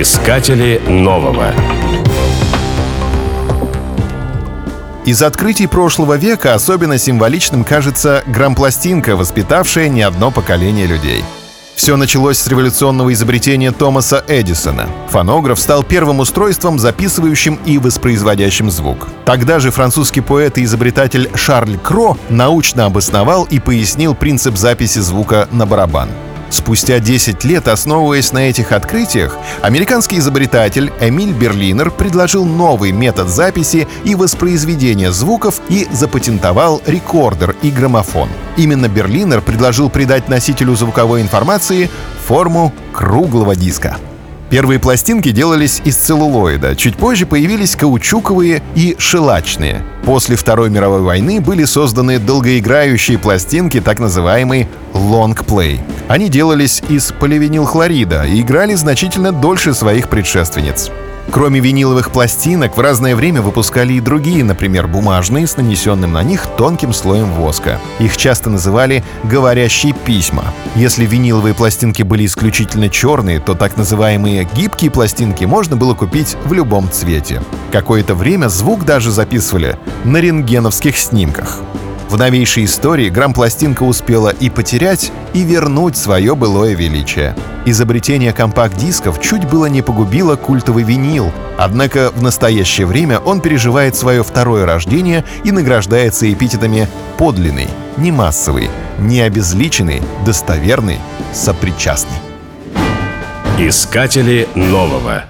Искатели нового. Из открытий прошлого века особенно символичным кажется грампластинка, воспитавшая не одно поколение людей. Все началось с революционного изобретения Томаса Эдисона. Фонограф стал первым устройством, записывающим и воспроизводящим звук. Тогда же французский поэт и изобретатель Шарль Кро научно обосновал и пояснил принцип записи звука на барабан. Спустя 10 лет, основываясь на этих открытиях, американский изобретатель Эмиль Берлинер предложил новый метод записи и воспроизведения звуков и запатентовал рекордер и граммофон. Именно Берлинер предложил придать носителю звуковой информации форму круглого диска. Первые пластинки делались из целлулоида, чуть позже появились каучуковые и шелачные. После Второй мировой войны были созданы долгоиграющие пластинки, так называемый play. Они делались из поливинилхлорида и играли значительно дольше своих предшественниц. Кроме виниловых пластинок, в разное время выпускали и другие, например, бумажные с нанесенным на них тонким слоем воска. Их часто называли «говорящие письма». Если виниловые пластинки были исключительно черные, то так называемые гибкие пластинки можно было купить в любом цвете. Какое-то время звук даже записывали на рентгеновских снимках. В новейшей истории грампластинка успела и потерять, и вернуть свое былое величие. Изобретение компакт-дисков чуть было не погубило культовый винил, однако в настоящее время он переживает свое второе рождение и награждается эпитетами «подлинный», «немассовый», «необезличенный», «достоверный», «сопричастный». Искатели нового.